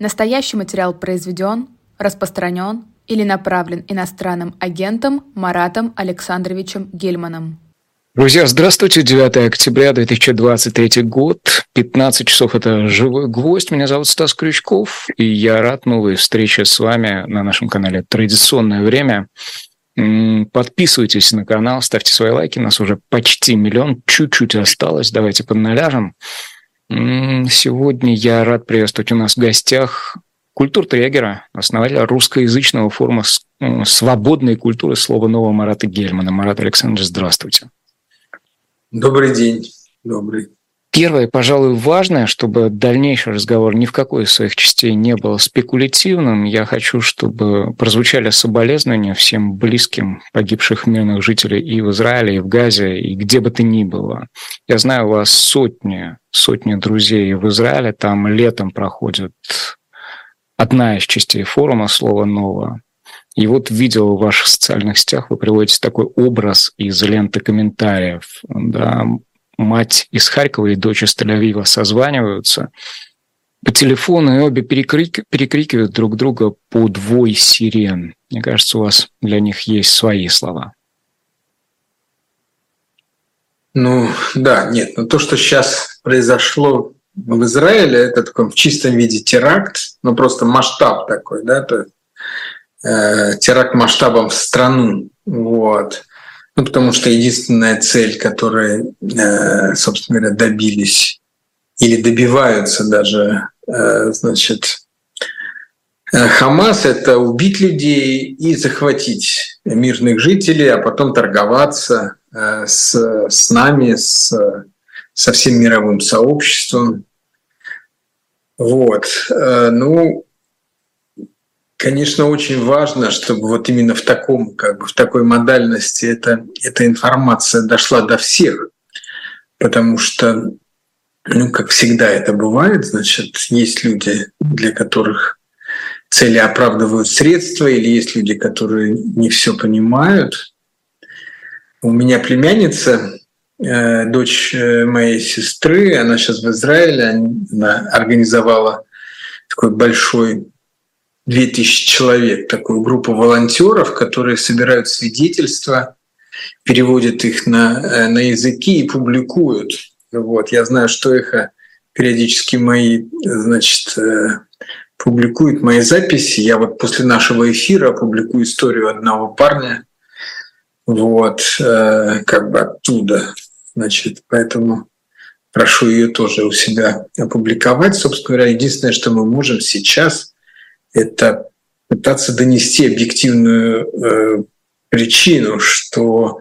Настоящий материал произведен, распространен или направлен иностранным агентом Маратом Александровичем Гельманом. Друзья, здравствуйте. 9 октября 2023 год. 15 часов – это «Живой гвоздь». Меня зовут Стас Крючков, и я рад новой встрече с вами на нашем канале «Традиционное время». Подписывайтесь на канал, ставьте свои лайки. Нас уже почти миллион, чуть-чуть осталось. Давайте подналяжем. Сегодня я рад приветствовать у нас в гостях культур Трегера, основателя русскоязычного форума свободной культуры слова нового Марата Гельмана. Марат Александрович, здравствуйте. Добрый день. Добрый. Первое, пожалуй, важное, чтобы дальнейший разговор ни в какой из своих частей не был спекулятивным, я хочу, чтобы прозвучали соболезнования всем близким погибших мирных жителей и в Израиле, и в Газе, и где бы то ни было. Я знаю, у вас сотни, сотни друзей в Израиле, там летом проходит одна из частей форума «Слово новое». И вот видел в ваших социальных сетях, вы приводите такой образ из ленты комментариев. Да, мать из Харькова и дочь из Тель-Авива созваниваются по телефону, и обе перекрик, перекрикивают друг друга по двой сирен. Мне кажется, у вас для них есть свои слова. Ну, да, нет. Но то, что сейчас произошло в Израиле, это такой в чистом виде теракт, ну просто масштаб такой, да, то э, теракт масштабом в страну, вот. Ну, потому что единственная цель, которой, э, собственно говоря, добились или добиваются даже, э, значит, э, Хамас – это убить людей и захватить мирных жителей, а потом торговаться с, с нами, с, со всем мировым сообществом. Вот. Ну, конечно, очень важно, чтобы вот именно в таком, как бы в такой модальности эта, эта информация дошла до всех, потому что, ну, как всегда это бывает, значит, есть люди, для которых цели оправдывают средства, или есть люди, которые не все понимают. У меня племянница, э, дочь э, моей сестры, она сейчас в Израиле, она организовала такой большой 2000 человек, такую группу волонтеров, которые собирают свидетельства, переводят их на, э, на языки и публикуют. Вот. Я знаю, что их периодически мои, значит, э, публикуют мои записи. Я вот после нашего эфира публикую историю одного парня, вот, э, как бы оттуда. Значит, поэтому прошу ее тоже у себя опубликовать. Собственно говоря, единственное, что мы можем сейчас – это пытаться донести объективную э, причину, что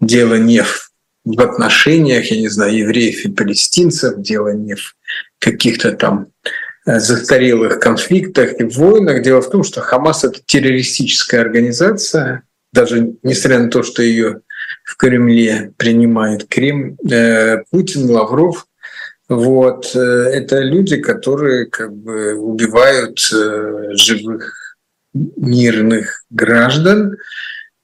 дело не в, в отношениях, я не знаю, евреев и палестинцев, дело не в каких-то там э, застарелых конфликтах и войнах. Дело в том, что Хамас — это террористическая организация, даже несмотря на то, что ее в Кремле принимает Крем, э, Путин, Лавров, вот. Э, это люди, которые как бы убивают э, живых мирных граждан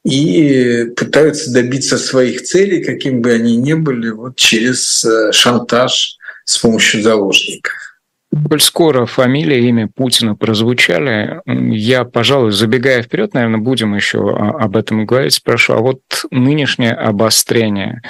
и пытаются добиться своих целей, каким бы они ни были, вот через э, шантаж с помощью заложников. Коль скоро фамилия, имя Путина прозвучали, я, пожалуй, забегая вперед, наверное, будем еще об этом говорить, спрошу, а вот нынешнее обострение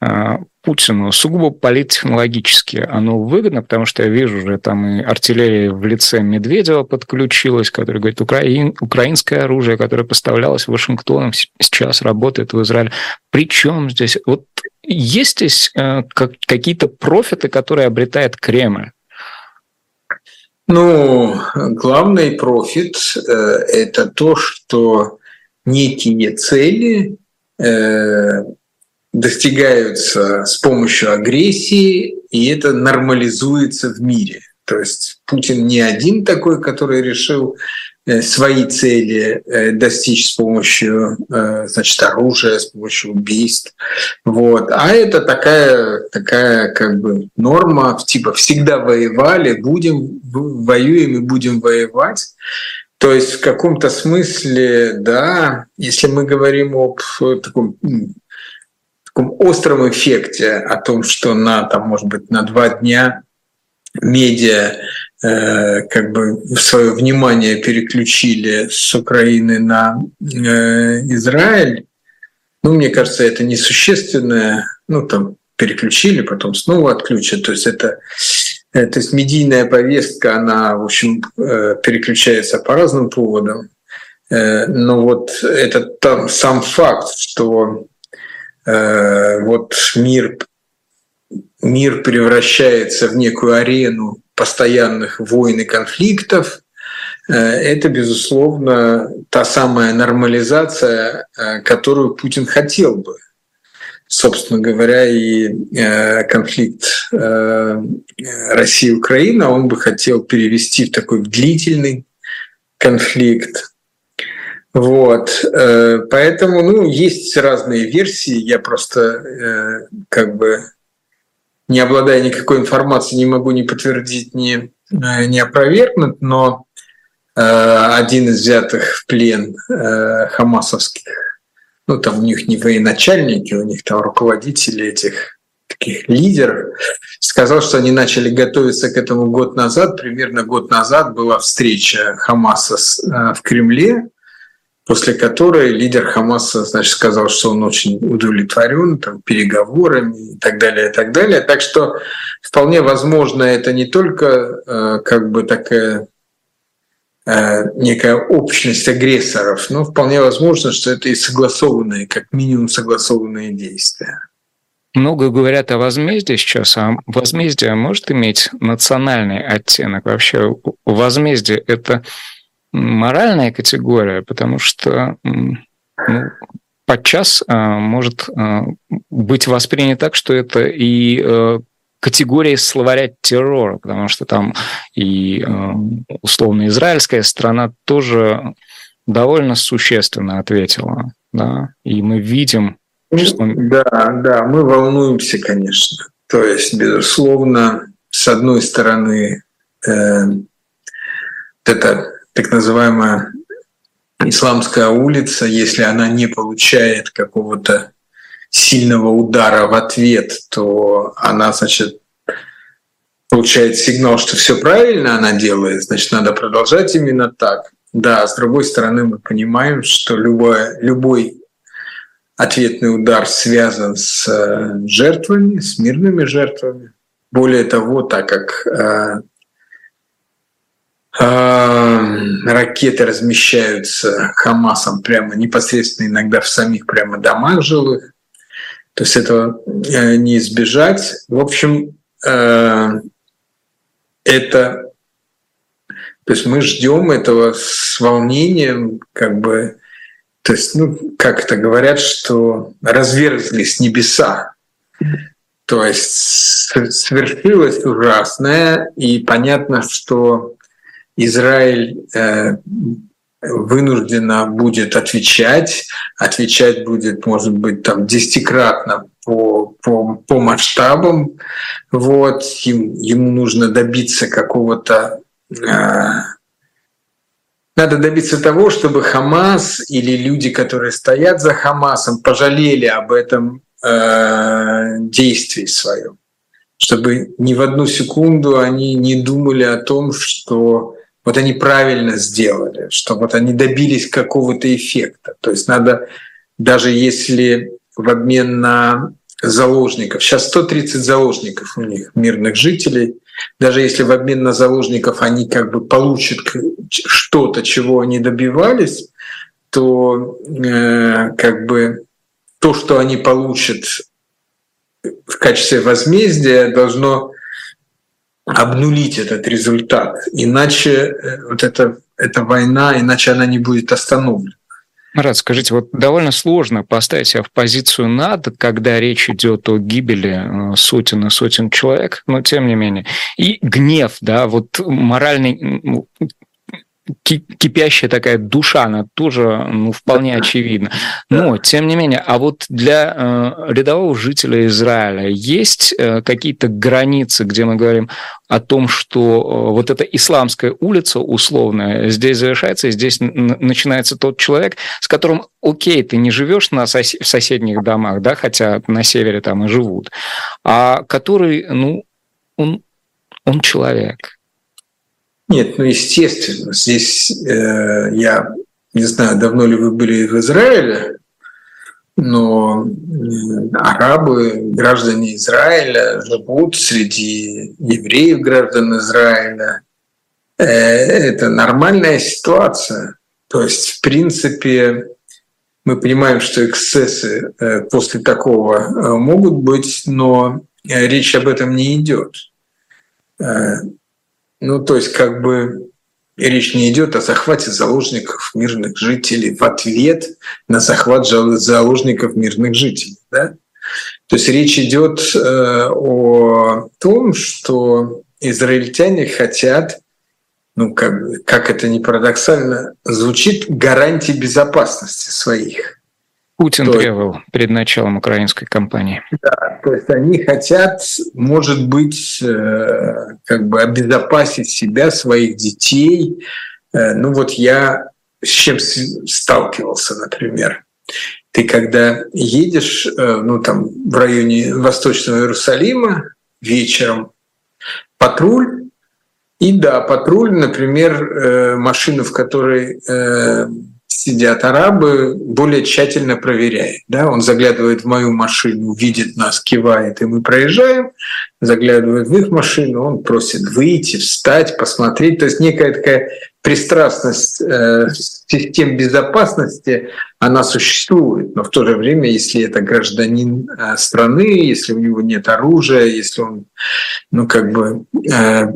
а, Путину сугубо политтехнологически оно выгодно, потому что я вижу уже там и артиллерия в лице Медведева подключилась, который говорит, украин, украинское оружие, которое поставлялось Вашингтоном, сейчас работает в Израиле. Причем здесь, вот есть здесь э, как, какие-то профиты, которые обретает Кремль? Ну, главный профит э, – это то, что некие цели э, достигаются с помощью агрессии, и это нормализуется в мире. То есть Путин не один такой, который решил свои цели э, достичь с помощью э, значит, оружия, с помощью убийств. Вот. А это такая, такая как бы норма, типа всегда воевали, будем, воюем и будем воевать. То есть в каком-то смысле, да, если мы говорим об таком остром эффекте о том, что на, там, может быть, на два дня медиа э, как бы свое внимание переключили с Украины на э, Израиль. Ну, мне кажется, это несущественное. Ну, там переключили, потом снова отключат. То есть это Э, то есть медийная повестка, она, в общем, э, переключается по разным поводам. Э, но вот этот там сам факт, что вот мир, мир превращается в некую арену постоянных войн и конфликтов, это, безусловно, та самая нормализация, которую Путин хотел бы – собственно говоря, и э, конфликт э, России и Украины, он бы хотел перевести в такой длительный конфликт. Вот, э, поэтому, ну, есть разные версии. Я просто как бы не обладая никакой информацией, не могу ни подтвердить, ни, ни опровергнуть, но один из взятых в плен хамасовских ну там у них не военачальники, у них там руководители этих таких лидеров, сказал, что они начали готовиться к этому год назад. Примерно год назад была встреча Хамаса э, в Кремле, после которой лидер Хамаса значит, сказал, что он очень удовлетворен там, переговорами и так далее, и так далее. Так что вполне возможно, это не только э, как бы такая Э, некая общность агрессоров, но вполне возможно, что это и согласованные, как минимум согласованные действия. Много говорят о возмездии сейчас, а возмездие может иметь национальный оттенок. Вообще возмездие – это моральная категория, потому что ну, подчас а, может а, быть воспринято так, что это и э, категории словаря террора, потому что там и э, условно израильская страна тоже довольно существенно ответила, да, и мы видим, что... Да, да, мы волнуемся, конечно. То есть, безусловно, с одной стороны, э, это так называемая исламская улица, если она не получает какого-то сильного удара в ответ, то она, значит, получает сигнал, что все правильно она делает, значит, надо продолжать именно так. Да, с другой стороны, мы понимаем, что любой, любой ответный удар связан с э, жертвами, с мирными жертвами. Более того, так как э, ракеты размещаются Хамасом прямо непосредственно иногда в самих прямо домах жилых, то есть этого э, не избежать. В общем, э, это, то есть мы ждем этого с волнением, как бы, то есть, ну, как это говорят, что разверзлись небеса. То есть свершилось ужасное, и понятно, что Израиль э, вынуждена будет отвечать, отвечать будет, может быть, там десятикратно по, по, по масштабам. Вот. Им, ему нужно добиться какого-то э, надо добиться того, чтобы Хамас или люди, которые стоят за Хамасом, пожалели об этом э, действии своем, чтобы ни в одну секунду они не думали о том, что вот они правильно сделали, что вот они добились какого-то эффекта. То есть надо, даже если в обмен на заложников, сейчас 130 заложников у них, мирных жителей, даже если в обмен на заложников они как бы получат что-то, чего они добивались, то э, как бы то, что они получат в качестве возмездия, должно обнулить этот результат. Иначе э, вот эта, эта война, иначе она не будет остановлена. Марат, скажите, вот довольно сложно поставить себя в позицию НАТО, когда речь идет о гибели э, сотен и сотен человек, но тем не менее. И гнев, да, вот моральный, кипящая такая душа, она тоже ну, вполне очевидна. Но, тем не менее, а вот для э, рядового жителя Израиля есть э, какие-то границы, где мы говорим о том, что э, вот эта исламская улица условная здесь завершается, и здесь начинается тот человек, с которым, окей, ты не живешь на сос в соседних домах, да, хотя на севере там и живут, а который, ну, он, он человек, Нет, ну естественно. Здесь э, я не знаю, давно ли вы были в Израиле, но арабы, граждане Израиля, живут среди евреев, граждан Израиля. Э, это нормальная ситуация. То есть, в принципе, мы понимаем, что эксцессы э, после такого э, могут быть, но речь об этом не идет. Ну, то есть, как бы речь не идет о захвате заложников мирных жителей в ответ на захват заложников мирных жителей. Да? То есть речь идет э, о том, что израильтяне хотят, ну как, как это не парадоксально звучит, гарантии безопасности своих. Путин то требовал перед началом украинской кампании. Да, то есть они хотят, может быть, э, как бы обезопасить себя, своих детей. Э, ну вот я с чем сталкивался, например. Ты когда едешь, э, ну там в районе Восточного Иерусалима вечером, патруль, и да, патруль, например, машина, в которой сидят арабы, более тщательно проверяет. Да? Он заглядывает в мою машину, видит нас, кивает, и мы проезжаем, заглядывает в их машину, он просит выйти, встать, посмотреть. То есть некая такая пристрастность э, систем безопасности, она существует, но в то же время, если это гражданин э, страны, если у него нет оружия, если он, ну, как бы э,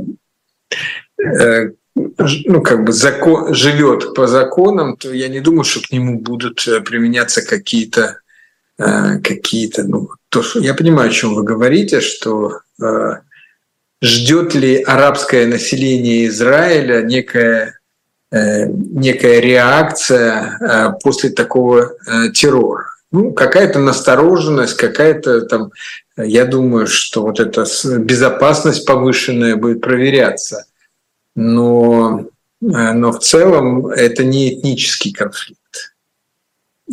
э, ну, как бы закон, живет по законам, то я не думаю, что к нему будут э, применяться какие-то э, какие-то, ну, то, что я понимаю, о чем вы говорите, что э, ждет ли арабское население Израиля некая некая реакция после такого террора. Ну, какая-то настороженность, какая-то там, я думаю, что вот эта безопасность повышенная будет проверяться но, э, но в целом это не этнический конфликт.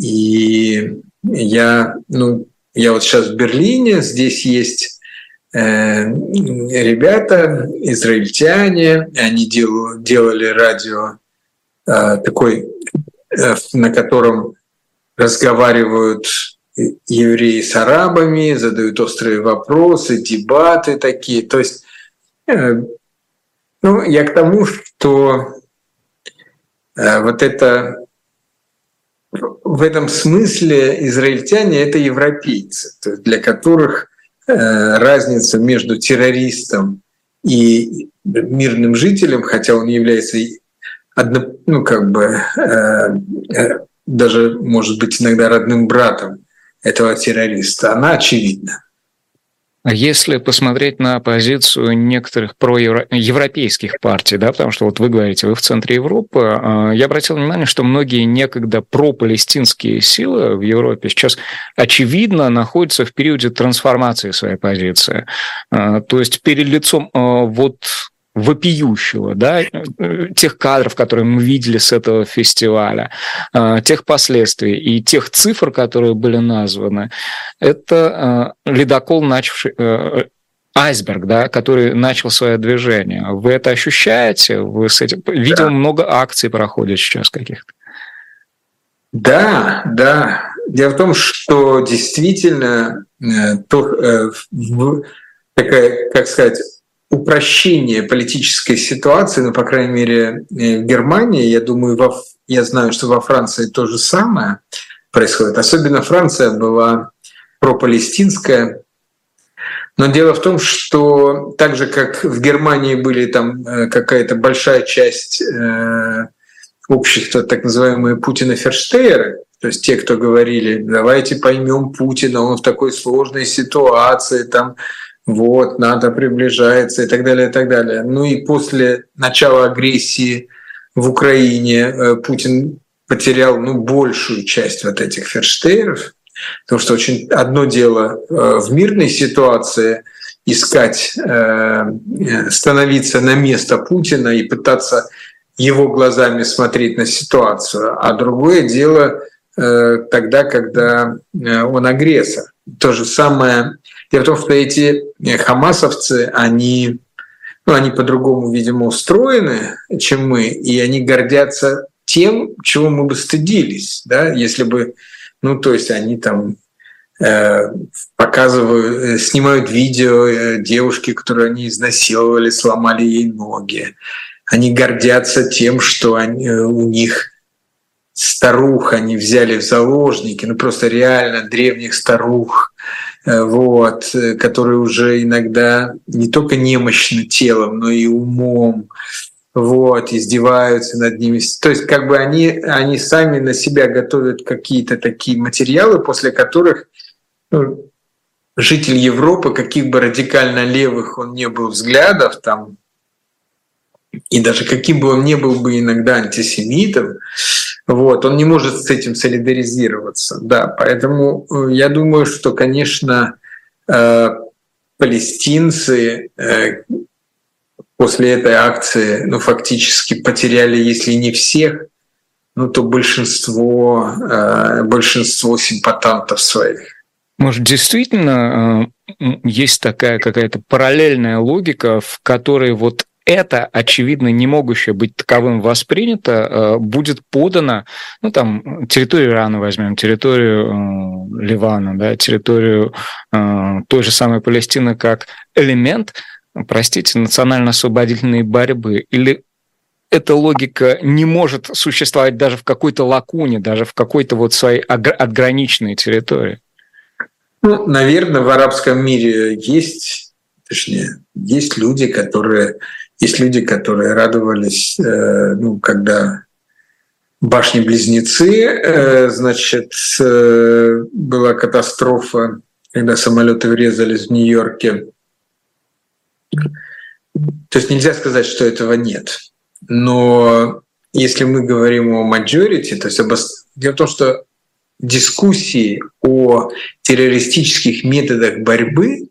И я, ну, я вот сейчас в Берлине, здесь есть э, ребята, израильтяне, они дел, делали радио э, такой, на котором разговаривают евреи с арабами, задают острые вопросы, дебаты такие. То есть ну, я к тому, что э, вот это в этом смысле израильтяне это европейцы, то есть для которых э, разница между террористом и мирным жителем, хотя он является одно, ну как бы э, даже может быть иногда родным братом этого террориста, она очевидна. А если посмотреть на позицию некоторых проевропейских партий, да, потому что вот вы говорите, вы в центре Европы, а, я обратил внимание, что многие некогда пропалестинские силы в Европе сейчас очевидно находятся в периоде трансформации своей позиции. А, то есть перед лицом вот вопиющего, да, тех кадров, которые мы видели с этого фестиваля, а, тех последствий и тех цифр, которые были названы, это а, ледокол, начавший э, айсберг, да, который начал свое движение. Вы это ощущаете? Вы с этим... Видел, да. много акций проходит сейчас каких-то. Да, да. Дело в том, что действительно э, то, э, такая, как сказать, упрощение политической ситуации, ну, по крайней мере, э, в Германии, я думаю, во, я знаю, что во Франции то же самое происходит. Особенно Франция была пропалестинская. Но дело в том, что так же, как в Германии были там э, какая-то большая часть э, общества, так называемые Путина-ферштейеры, то есть те, кто говорили, давайте поймем Путина, он в такой сложной ситуации, там вот, НАТО приближается и так далее, и так далее. Ну и после начала агрессии в Украине э, Путин потерял ну, большую часть вот этих ферштейров, потому что очень одно дело э, в мирной ситуации искать, э, становиться на место Путина и пытаться его глазами смотреть на ситуацию, а другое дело тогда, когда он агрессор. То же самое Дело в том, что эти хамасовцы, они ну, они по-другому, видимо, устроены, чем мы, и они гордятся тем, чего мы бы стыдились, да, если бы, ну, то есть они там э, показывают, э, снимают видео э, девушки, которые они изнасиловали, сломали ей ноги. Они гордятся тем, что они, у них старух они взяли в заложники, ну просто реально древних старух, вот, которые уже иногда не только немощны телом, но и умом, вот, издеваются над ними. То есть как бы они, они сами на себя готовят какие-то такие материалы, после которых ну, житель Европы, каких бы радикально левых он не был взглядов, там, и даже каким бы он не был бы иногда антисемитом, вот, он не может с этим солидаризироваться. Да, поэтому э, я думаю, что, конечно, э, палестинцы э, после этой акции ну, фактически потеряли, если не всех, ну, то большинство, большинство симпатантов своих. Может, действительно есть такая какая-то параллельная логика, в которой вот это, очевидно, не могущее быть таковым воспринято, э, будет подано, ну, там, территорию Ирана возьмем, территорию Ливана, да, территорию той же самой Палестины как элемент, простите, национально-освободительной борьбы? Или эта логика не может существовать даже в какой-то лакуне, даже в какой-то вот своей отграниченной территории? Ну, наверное, в арабском мире есть, точнее, есть люди, которые, есть люди, которые радовались, э, ну, когда башни-близнецы, э, значит, э, была катастрофа, когда самолеты врезались в Нью-Йорке то есть нельзя сказать, что этого нет. Но если мы говорим о majority, то есть об... дело в том, что дискуссии о террористических методах борьбы,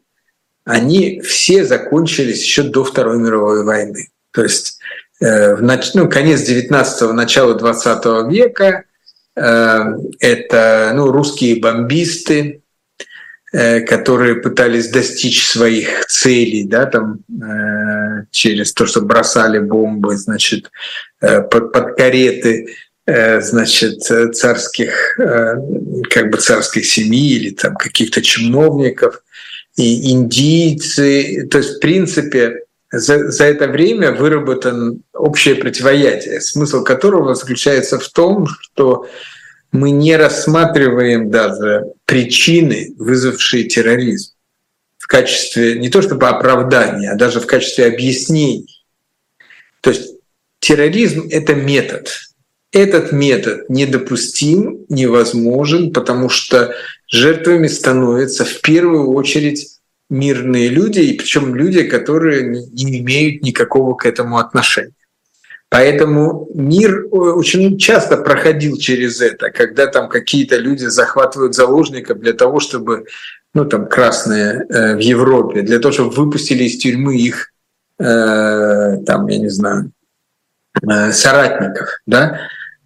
они все закончились еще до Второй мировой войны. То есть э, в нач... ну, конец 19-го, начало 20 века э, это ну, русские бомбисты, Э, которые пытались достичь своих целей, да, там э, через то, что бросали бомбы, значит, э, под, под кареты, значит, царских, как бы царских семьи или там каких-то чиновников, и индийцы. То есть, в принципе, за, за это время выработан общее противоядие, смысл которого заключается в том, что мы не рассматриваем даже причины, вызвавшие терроризм в качестве не то чтобы оправдания, а даже в качестве объяснений. То есть терроризм — это метод. Этот метод недопустим, невозможен, потому что жертвами становятся в первую очередь мирные люди, и причем люди, которые не имеют никакого к этому отношения. Поэтому мир э, очень часто проходил через это, когда там какие-то люди захватывают заложников для того, чтобы, ну там красные э, в Европе, для того, чтобы выпустили из тюрьмы их, э, там, я не знаю, э, соратников, да.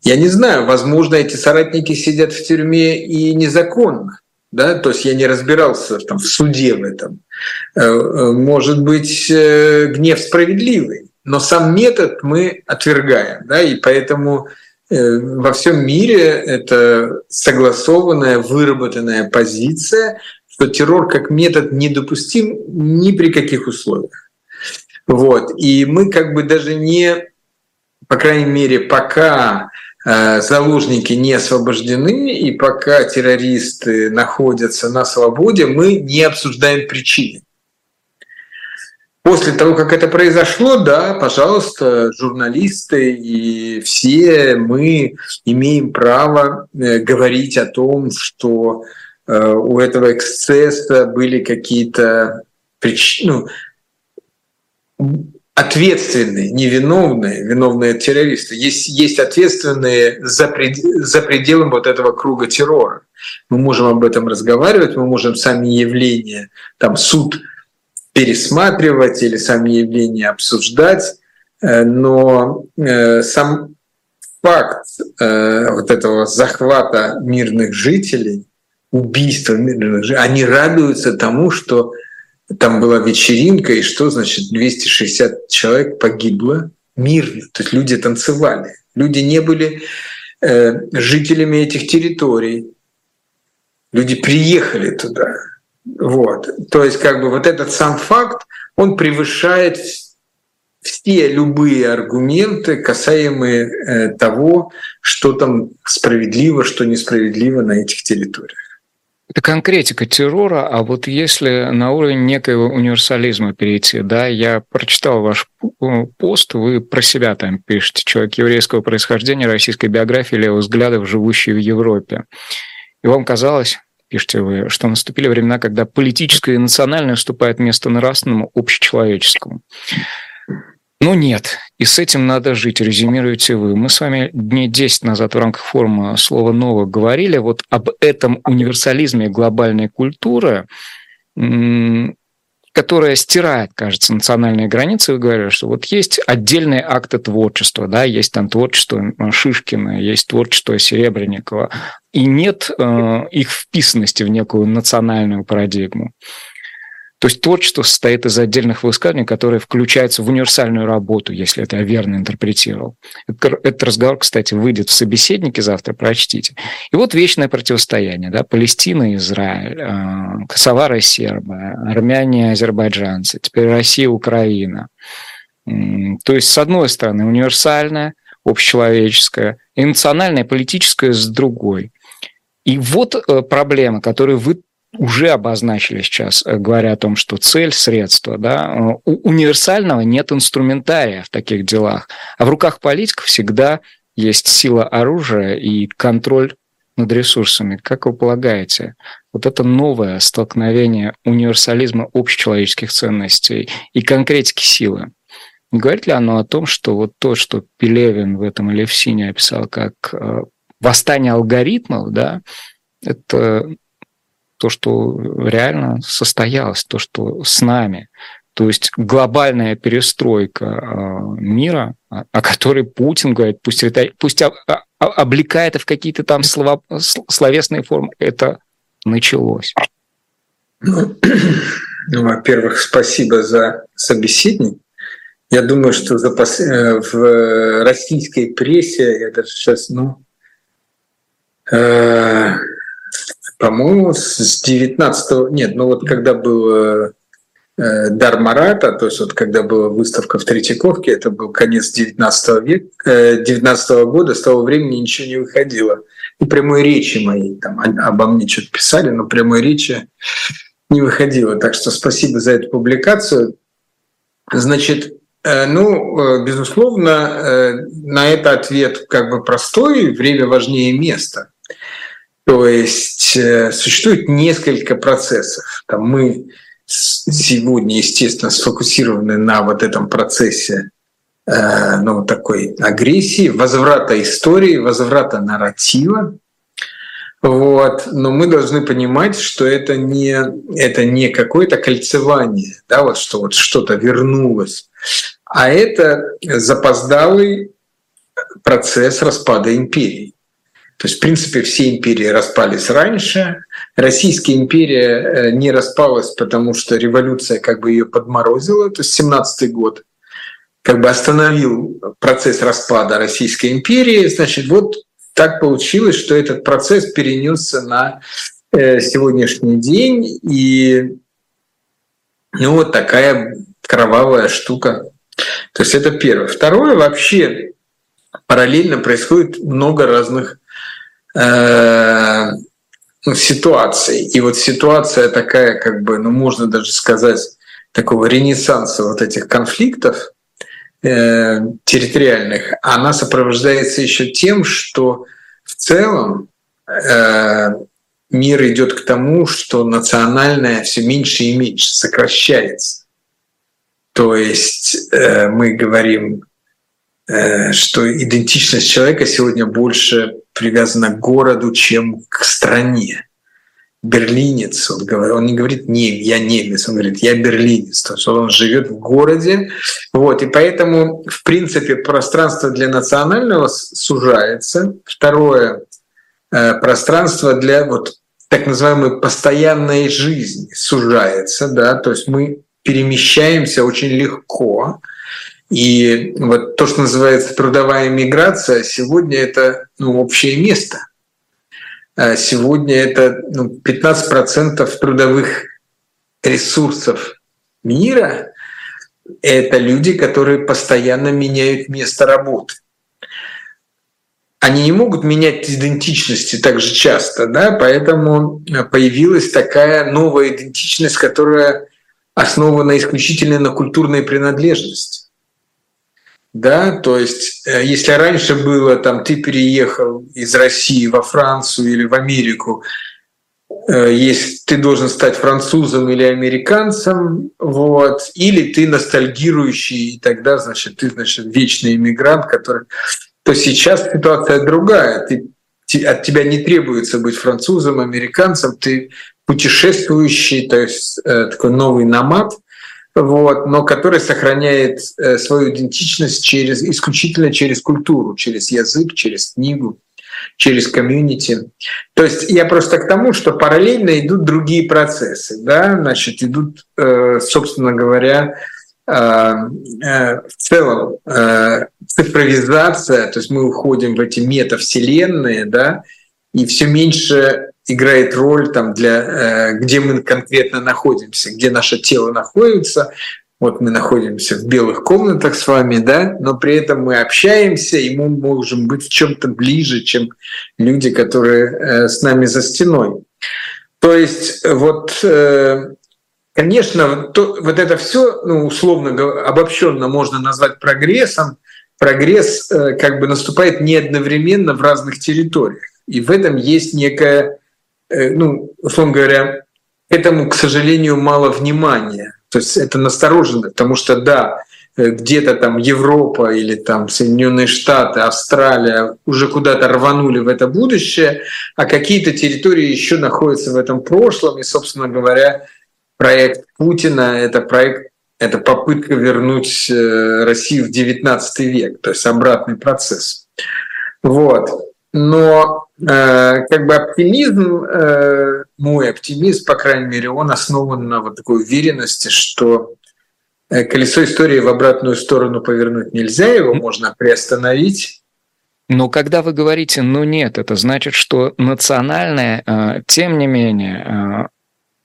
Я не знаю, возможно, эти соратники сидят в тюрьме и незаконно, да, то есть я не разбирался там в суде в этом. Э, э, может быть, гнев справедливый, но сам метод мы отвергаем, да, и поэтому э, во всем мире это согласованная, выработанная позиция, что террор как метод недопустим ни при каких условиях. Вот. И мы как бы даже не, по крайней мере, пока э, заложники не освобождены и пока террористы находятся на свободе, мы не обсуждаем причины. После того, как это произошло, да, пожалуйста, журналисты и все мы имеем право э, говорить о том, что э, у этого эксцесса были какие-то причины, ну, ответственные, невиновные, виновные террористы. Есть, есть ответственные за, пред, за пределом вот этого круга террора. Мы можем об этом разговаривать, мы можем сами явления, там суд – пересматривать или сами явления обсуждать, э, но э, сам факт э, вот этого захвата мирных жителей, убийства мирных жителей, они радуются тому, что там была вечеринка, и что значит 260 человек погибло мирно. То есть люди танцевали. Люди не были э, жителями этих территорий. Люди приехали туда. Вот. То есть как бы вот этот сам факт, он превышает все любые аргументы, касаемые э, того, что там справедливо, что несправедливо на этих территориях. Это конкретика террора, а вот если на уровень некоего универсализма перейти, да, я прочитал ваш э, пост, вы про себя там пишете, человек еврейского происхождения, российской биографии, левых взглядов, живущий в Европе. И вам казалось, пишете вы, что наступили времена, когда политическое и национальное уступает место нравственному, общечеловеческому. Ну нет, и с этим надо жить, резюмируете вы. Мы с вами дней 10 назад в рамках форума «Слово нового» говорили вот об этом универсализме глобальной культуры, которая стирает, кажется, национальные границы. Вы говорили, что вот есть отдельные акты творчества, да, есть там творчество Шишкина, есть творчество Серебренникова, и нет э, их вписанности в некую национальную парадигму. То есть творчество состоит из отдельных высказываний, которые включаются в универсальную работу, если это я верно интерпретировал. Этот разговор, кстати, выйдет в собеседнике завтра, прочтите. И вот вечное противостояние. Да? Палестина, Израиль, э, косовары, сербы, армяне, азербайджанцы, теперь Россия, Украина. То есть, с одной стороны, универсальное, общечеловеческое, и национальное, политическое с другой. И вот э, проблема, которую вы уже обозначили сейчас, э, говоря о том, что цель, средство, да, э, у универсального нет инструментария в таких делах, а в руках политиков всегда есть сила оружия и контроль над ресурсами. Как вы полагаете, вот это новое столкновение универсализма общечеловеческих ценностей и конкретики силы, не говорит ли оно о том, что вот то, что Пелевин в этом Левсине описал как э, восстание алгоритмов, да, это то, что реально состоялось, то, что с нами. То есть глобальная перестройка а, мира, о которой Путин говорит, пусть, это, пусть облекает в какие-то там слова, словесные формы, это началось. Ну, ну, во-первых, спасибо за собеседник. Я думаю, что за пос... Э, в российской прессе, я даже сейчас, ну, э по-моему, с 19 нет, ну вот когда был э, э, Дар Марата, то есть вот когда была выставка в Третьяковке, это был конец 19 века, э, 19 года, с того времени ничего не выходило. И прямой речи моей, там обо мне что-то писали, но прямой речи не выходило. Так что спасибо за эту публикацию. Значит, э, ну, э, безусловно, на это ответ как бы простой, время важнее места. То есть э, существует несколько процессов. Там мы сегодня, естественно, сфокусированы на вот этом процессе э, ну, такой агрессии, возврата истории, возврата нарратива. Вот. Но мы должны понимать, что это не, это не какое-то кольцевание, да, вот что вот что-то вернулось, а это запоздалый процесс распада империи. То есть, в принципе, все империи распались раньше. Российская империя э, не распалась, потому что революция как бы ее подморозила. То есть 17 год как бы остановил процесс распада Российской империи. Значит, вот так получилось, что этот процесс перенесся на э, сегодняшний день. И ну, вот такая кровавая штука. То есть это первое. Второе, вообще параллельно происходит много разных э, ну. И вот ситуация такая, как бы, ну, можно даже сказать, такого ренессанса вот этих конфликтов э, территориальных, она сопровождается еще тем, что в целом э, мир идет к тому, что национальное все меньше и меньше сокращается. То есть э, мы говорим Э, что идентичность человека сегодня больше привязана к городу, чем к стране. Берлинец, он, говорит, он не говорит «не, я немец», он говорит «я берлинец», то есть он живет в городе. Вот, и поэтому, в принципе, пространство для национального сужается. Второе, э, пространство для вот так называемая постоянная жизнь сужается, да, то есть мы перемещаемся очень легко. И вот то, что называется трудовая миграция, сегодня это ну, общее место. А сегодня это ну, 15% трудовых ресурсов мира – это люди, которые постоянно меняют место работы они не могут менять идентичности так же часто, да, поэтому появилась такая новая идентичность, которая основана исключительно на культурной принадлежности. Да, то есть, э, если раньше было, там, ты переехал из России во Францию или в Америку, э, если ты должен стать французом или американцем, вот, или ты ностальгирующий, и тогда, значит, ты, значит, вечный иммигрант, который то сейчас ситуация другая. Ты, от тебя не требуется быть французом, американцем, ты путешествующий, то есть э, такой новый намат, вот, но который сохраняет э, свою идентичность через, исключительно через культуру, через язык, через книгу, через комьюнити. То есть я просто к тому, что параллельно идут другие процессы, да, значит, идут, э, собственно говоря, Э, в целом цифровизация, то есть мы уходим в эти метавселенные, да, и все меньше играет роль там для где мы конкретно находимся, где наше тело находится. Вот мы находимся в белых комнатах с вами, да, но при этом мы общаемся, и мы можем быть в чем-то ближе, чем люди, которые с нами за стеной. То есть вот Конечно, то, вот это все, ну, условно обобщенно можно назвать прогрессом. Прогресс э, как бы наступает не одновременно в разных территориях. И в этом есть некое, э, ну, условно говоря, этому, к сожалению, мало внимания. То есть это настороженно, потому что, да, э, где-то там Европа или там Соединенные Штаты, Австралия уже куда-то рванули в это будущее, а какие-то территории еще находятся в этом прошлом, и, собственно говоря, проект Путина – это проект, это попытка вернуть э, Россию в XIX век, то есть обратный процесс. Вот. Но э, как бы оптимизм, э, мой оптимизм, по крайней мере, он основан на вот такой уверенности, что э, колесо истории в обратную сторону повернуть нельзя, его можно приостановить. Но когда вы говорите «ну нет», это значит, что национальное, э, тем не менее,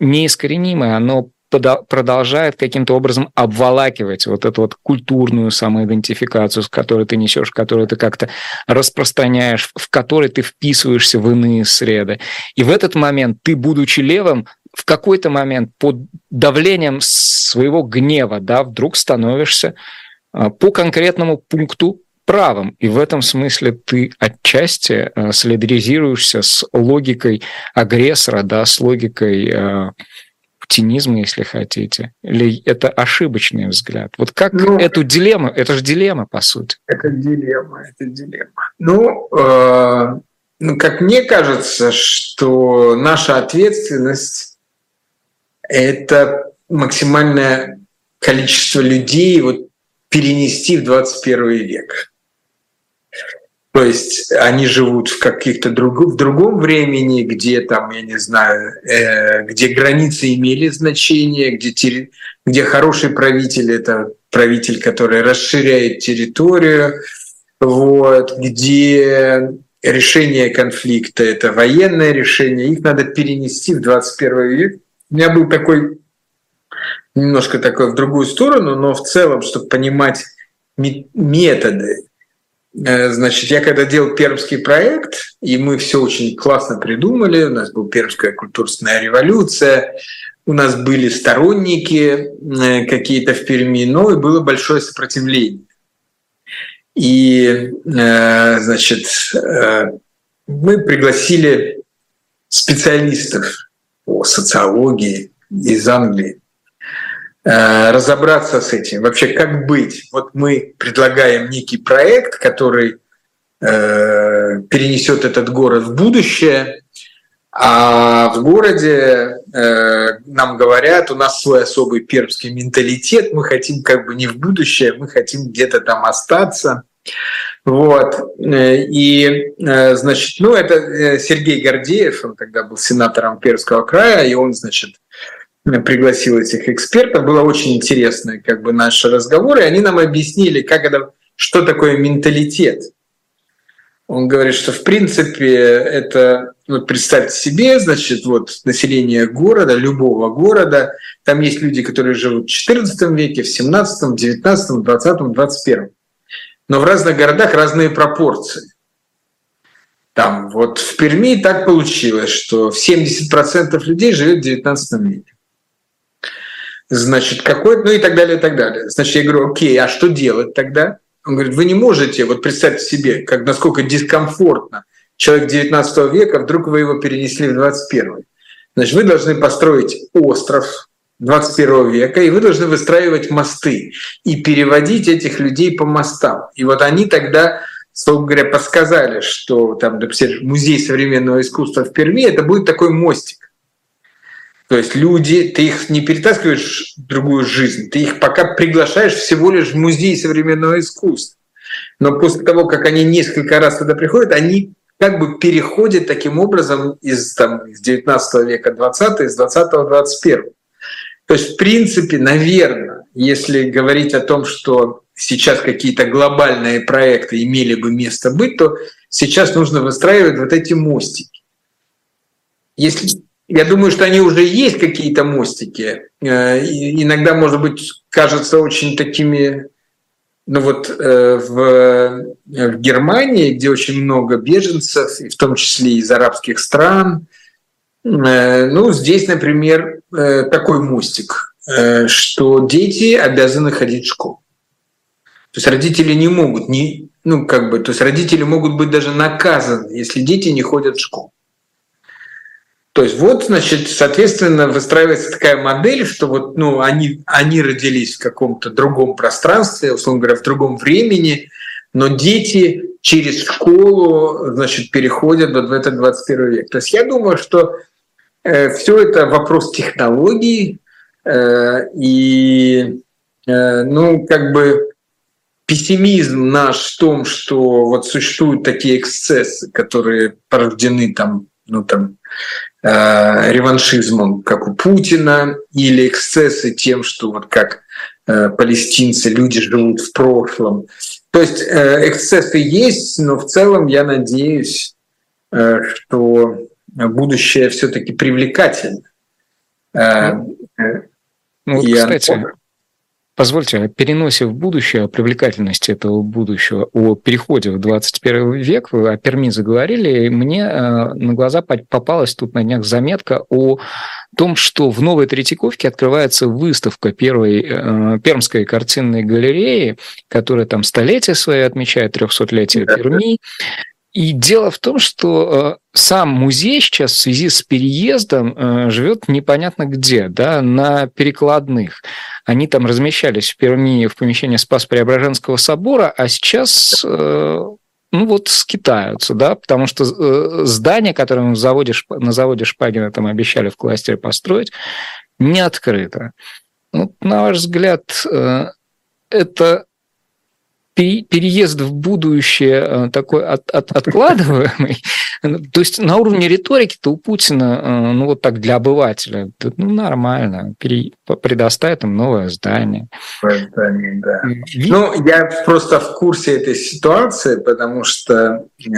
неискоренимое, оно продолжает каким-то образом обволакивать вот эту вот культурную самоидентификацию, с которой ты несешь, которую ты как-то распространяешь, в которой ты вписываешься в иные среды. И в этот момент ты, будучи левым, в какой-то момент под давлением своего гнева, да, вдруг становишься а, по конкретному пункту правым. И в этом смысле ты отчасти э, солидаризируешься с логикой агрессора, да, с логикой путинизма, если хотите. Или это ошибочный взгляд? Вот как ну, эту дилемму, это же дилемма, по сути. Это дилемма, это дилемма. Ну, э, ну, как мне кажется, что наша ответственность – это максимальное количество людей вот перенести в 21 век. То есть они живут в каких-то друг, в другом времени, где там, я не знаю, э, где границы имели значение, где, где хороший правитель – это правитель, который расширяет территорию, вот, где решение конфликта – это военное решение, их надо перенести в 21 век. У меня был такой, немножко такой в другую сторону, но в целом, чтобы понимать методы, значит, я когда делал пермский проект, и мы все очень классно придумали, у нас была пермская культурная революция, у нас были сторонники э, какие-то в Перми, но и было большое сопротивление. И, э, значит, мы пригласили специалистов по социологии из Англии. Э, разобраться с этим. Вообще, как быть? Вот мы предлагаем некий проект, который э, перенесет этот город в будущее, а в городе э, нам говорят, у нас свой особый пермский менталитет, мы хотим как бы не в будущее, мы хотим где-то там остаться. Вот. И, значит, ну, это Сергей Гордеев, он тогда был сенатором Пермского края, и он, значит, пригласил этих экспертов. Было очень интересно, как бы, наши разговоры. Они нам объяснили, как это, что такое менталитет. Он говорит, что в принципе это, вот представьте себе, значит, вот население города, любого города, там есть люди, которые живут в XIV веке, в XVII, XIX, XX, XXI. Но в разных городах разные пропорции. Там вот в Перми так получилось, что 70% людей живет в XIX веке. Значит, какой ну и так далее, и так далее. Значит, я говорю, окей, а что делать тогда? Он говорит, вы не можете, вот представьте себе, как насколько дискомфортно человек 19 века, вдруг вы его перенесли в 21. Значит, вы должны построить остров 21 века, и вы должны выстраивать мосты и переводить этих людей по мостам. И вот они тогда, собственно говоря, подсказали, что там, например, музей современного искусства в Перми это будет такой мостик. То есть люди, ты их не перетаскиваешь в другую жизнь, ты их пока приглашаешь всего лишь в музей современного искусства. Но после того, как они несколько раз туда приходят, они как бы переходят таким образом из, там, из 19 века 20 из 20 21 То есть, в принципе, наверное, если говорить о том, что сейчас какие-то глобальные проекты имели бы место быть, то сейчас нужно выстраивать вот эти мостики. Если я думаю, что они уже есть какие-то мостики. Э, иногда, может быть, кажутся очень такими, ну вот э, в, в Германии, где очень много беженцев, в том числе из арабских стран, э, ну, здесь, например, такой мостик, что дети обязаны ходить в школу. То есть родители не могут, не, ну, как бы, то есть родители могут быть даже наказаны, если дети не ходят в школу. То есть вот, значит, соответственно, выстраивается такая модель, что вот, ну, они, они родились в каком-то другом пространстве, условно говоря, в другом времени, но дети через школу, значит, переходят в этот 21 век. То есть я думаю, что э, все это вопрос технологий э, и, э, ну, как бы пессимизм наш в том, что вот существуют такие эксцессы, которые порождены там, ну, там, Э, реваншизмом, как у Путина, или эксцессы тем, что вот как э, палестинцы, люди живут в прошлом. То есть э, эксцессы есть, но в целом я надеюсь, что будущее все-таки привлекательно. Ну, и кстати, Позвольте, о переносе в будущее, о привлекательности этого будущего, о переходе в 21 век, вы о Перми заговорили, и мне э, на глаза попалась тут на днях заметка о том, что в Новой Третьяковке открывается выставка первой э, Пермской картинной галереи, которая там столетие свое отмечает, 300-летие Перми. И дело в том, что э, сам музей сейчас в связи с переездом э, живет непонятно где, да, на перекладных. Они там размещались в Перми в помещении Спас-Преображенского собора, а сейчас э, ну вот скитаются, да, потому что здание, которое на заводе, на заводе Шпагина там обещали в кластере построить, не открыто. Вот, на ваш взгляд, это переезд в будущее э, такой от, от, откладываемый. То есть на уровне риторики-то у Путина, э, ну вот так для обывателя, ну нормально, пере, предоставит им новое здание. Здание, да. Ну, я просто в курсе этой ситуации, потому что э,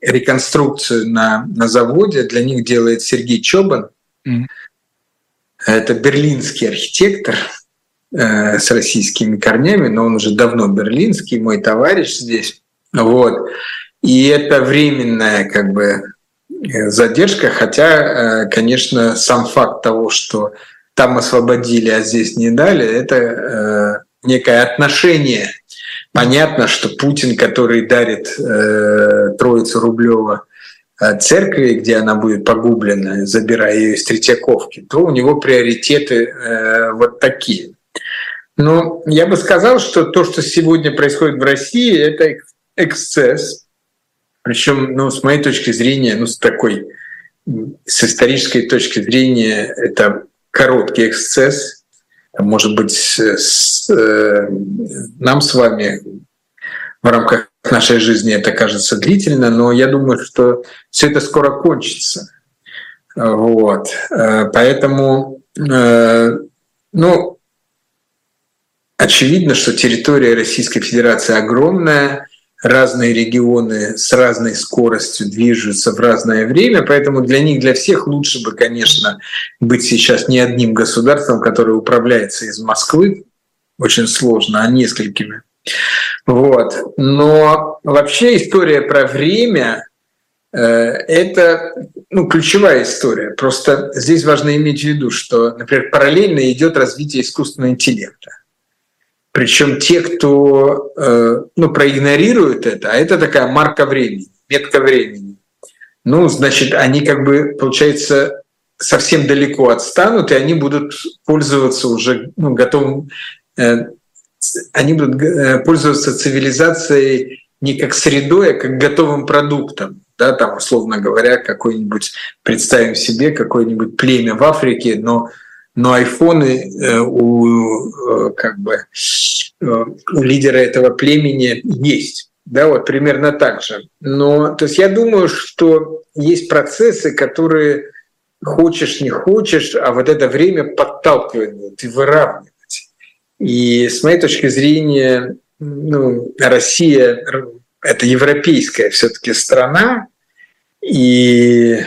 реконструкцию на, на заводе для них делает Сергей Чобан. Mm. Это берлинский архитектор, Э, с российскими корнями, но он уже давно берлинский, мой товарищ здесь. Вот. И это временная как бы э, задержка, хотя, э, конечно, сам факт того, что там освободили, а здесь не дали, это некое отношение. Понятно, что Путин, который дарит Троицу Рублева церкви, где она будет погублена, забирая ее из Третьяковки, то у него приоритеты вот такие. Но я бы сказал, что то, что сегодня происходит в России, это эксцесс. Причем, ну, с моей точки зрения, ну, с такой, с исторической точки зрения, это короткий эксцесс. Может быть, с, э, нам с вами в рамках нашей жизни это кажется длительно, но я думаю, что все это скоро кончится. Вот. Поэтому, ну, очевидно, что территория Российской Федерации огромная, разные регионы с разной скоростью движутся в разное время, поэтому для них, для всех лучше бы, конечно, быть сейчас не одним государством, которое управляется из Москвы, очень сложно, а несколькими. Вот. Но вообще история про время э, это ну, ключевая история. Просто здесь важно иметь в виду, что, например, параллельно идет развитие искусственного интеллекта. Причем те, кто э, ну, проигнорирует это, а это такая марка времени, метка времени, ну, значит, они как бы, получается, совсем далеко отстанут, и они будут пользоваться уже ну, готовым, э, они будут э, пользоваться цивилизацией не как средой, а как готовым продуктом. Да, там, условно говоря, какой-нибудь, представим себе, какое-нибудь племя в Африке, но но айфоны э, у, э, как бы, э, у лидера этого племени есть. Да, вот примерно так же. Но то есть я думаю, что есть процессы, которые хочешь, не хочешь, а вот это время подталкивает и выравнивать. И с моей точки зрения, ну, Россия — это европейская все-таки страна, и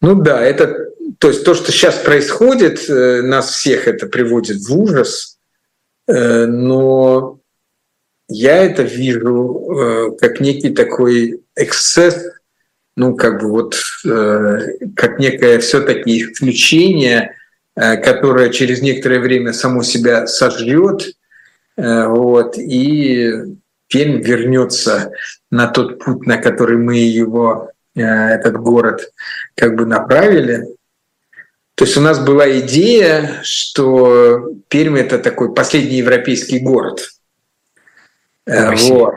ну да, это то есть то, что сейчас происходит, э, нас всех это приводит в ужас, э, но я это вижу э, как некий такой эксцесс, ну как бы вот как некое все-таки исключение, которое через некоторое время само себя сожрет, вот, и Пермь вернется на тот путь, на который мы его, этот город, как бы направили. То есть у нас была идея, что Пермь — это такой последний европейский город. Э, вот.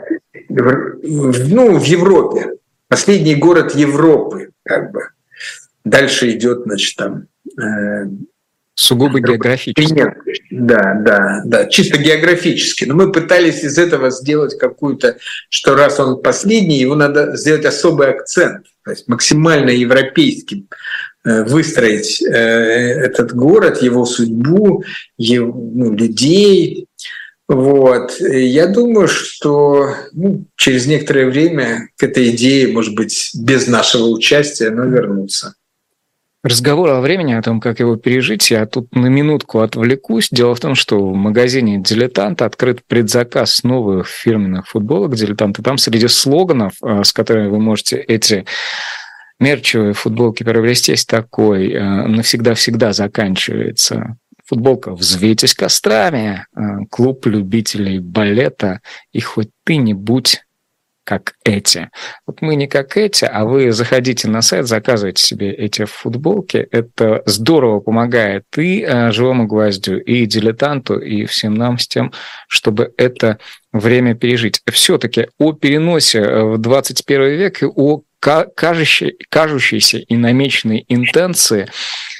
Ну, в Европе. Последний город Европы, как бы. Дальше идет, значит, там... Э, Сугубо географически. Нет, да, да, да, чисто географически. Но мы пытались из этого сделать какую-то, что раз он последний, его надо сделать особый акцент, то есть максимально европейским выстроить э, этот город, его судьбу, его, ну, людей. Вот. Я думаю, что ну, через некоторое время к этой идее, может быть, без нашего участия, но вернуться. Разговор о времени, о том, как его пережить, я тут на минутку отвлекусь. Дело в том, что в магазине «Дилетант» открыт предзаказ новых фирменных футболок «Дилетант», там среди слоганов, э, с которыми вы можете эти мерчевые футболки приобрести есть такой э, «Навсегда-всегда заканчивается». Футболка «Взвейтесь кострами», э, клуб любителей балета, и хоть ты не будь как эти. Вот мы не как эти, а вы заходите на сайт, заказывайте себе эти футболки. Это здорово помогает и э, живому гвоздю, и дилетанту, и всем нам с тем, чтобы это время пережить. Все-таки о переносе в 21 век и о кажущей, кажущейся и намеченной интенции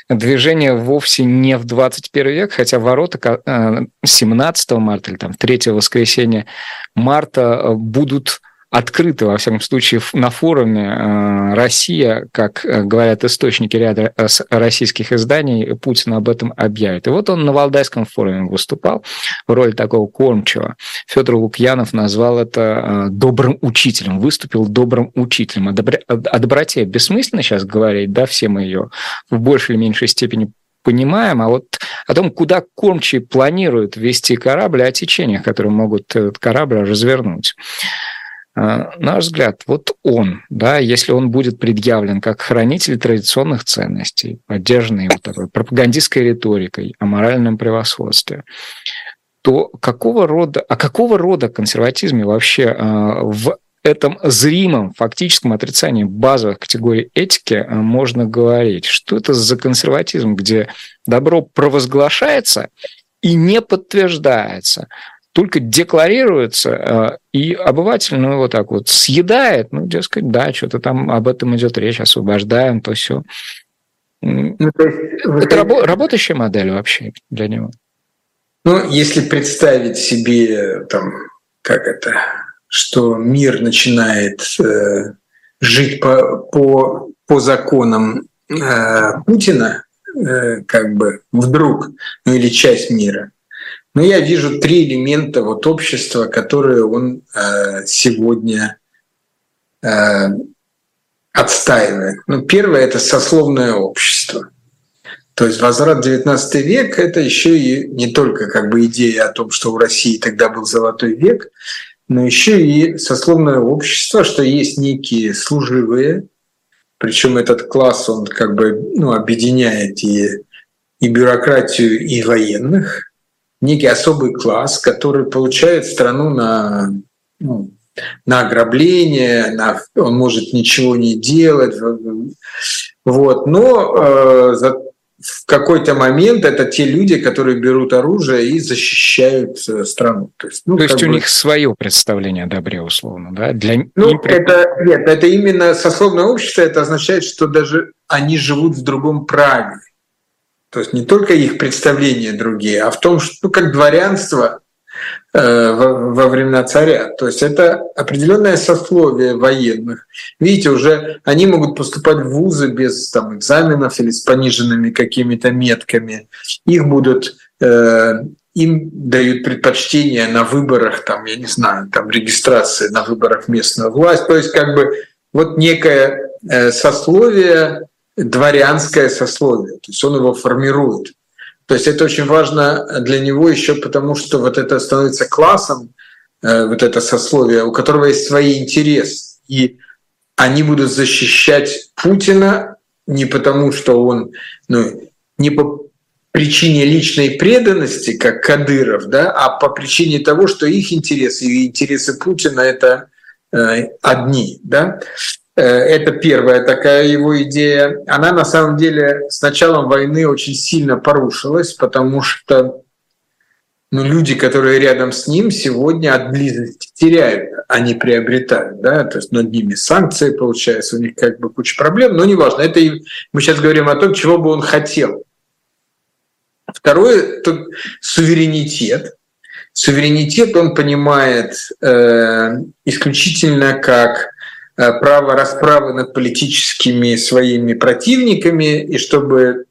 движение вовсе не в 21 век, хотя ворота 17 э, марта или там 3 воскресенья марта э, будут открыто, во всяком случае, на форуме э, «Россия», как э, говорят источники ряда э, российских изданий, Путин об этом объявит. И вот он на Валдайском форуме выступал в роли такого кормчего. Федор Лукьянов назвал это добрым учителем, выступил добрым учителем. О, добре, о доброте бессмысленно сейчас говорить, да, все мы ее в большей или меньшей степени понимаем, а вот о том, куда кормчие планируют вести корабль, о течениях, которые могут этот корабль развернуть. А, на наш взгляд, вот он, да, если он будет предъявлен как хранитель традиционных ценностей, поддержанный вот такой пропагандистской риторикой о моральном превосходстве, то какого рода, о какого рода консерватизме вообще а, в этом зримом фактическом отрицании базовых категорий этики а, можно говорить? Что это за консерватизм, где добро провозглашается и не подтверждается, только декларируется, э, и обыватель, ну, вот так вот съедает, ну, дескать, да, что-то там об этом идет речь, освобождаем, то все. Ну, то есть, Это рабо- работающая модель вообще для него. Ну, если представить себе, там, как это, что мир начинает э, жить по, по, по законам э, Путина, э, как бы вдруг, ну или часть мира. Но я вижу три элемента вот общества, которые он э, сегодня э, отстаивает. Ну, первое – это сословное общество. То есть возврат в XIX век – это еще и не только как бы идея о том, что у России тогда был золотой век, но еще и сословное общество, что есть некие служивые, причем этот класс, он как бы ну, объединяет и, и бюрократию, и военных, некий особый класс, который получает страну на, ну, на ограбление, на, он может ничего не делать. Вот. Но э, в какой-то момент это те люди, которые берут оружие и защищают э, страну. То есть, ну, То есть у бы... них свое представление о добре, условно, да? Для... Ну, это, нет, это именно сословное общество, это означает, что даже они живут в другом праве. То есть не только их представления другие, а в том, что ну, как дворянство Э, во времена царя. То есть это определенное сословие военных. Видите, уже они могут поступать в вузы без там, экзаменов или с пониженными какими-то метками. Их будут э, им дают предпочтение на выборах, там, я не знаю, там регистрации на выборах местную власть. То есть как бы вот некое э, сословие, дворянское сословие. То есть он его формирует. То есть это очень важно для него еще потому, что вот это становится классом, э, вот это сословие, у которого есть свои интересы. И они будут защищать Путина не потому, что он, ну, не по причине личной преданности, как Кадыров, да, а по причине того, что их интересы и интересы Путина это э, одни, да. Э, это первая такая его идея. Она на самом деле с началом войны очень сильно порушилась, потому что ну, люди, которые рядом с ним, сегодня от близости теряют, а не приобретают. Да? То есть над ними санкции, получается, у них как бы куча проблем, но неважно. Это мы сейчас говорим о том, чего бы он хотел. Второе – тут суверенитет. Суверенитет он понимает э, исключительно как право расправы над политическими своими противниками, и чтобы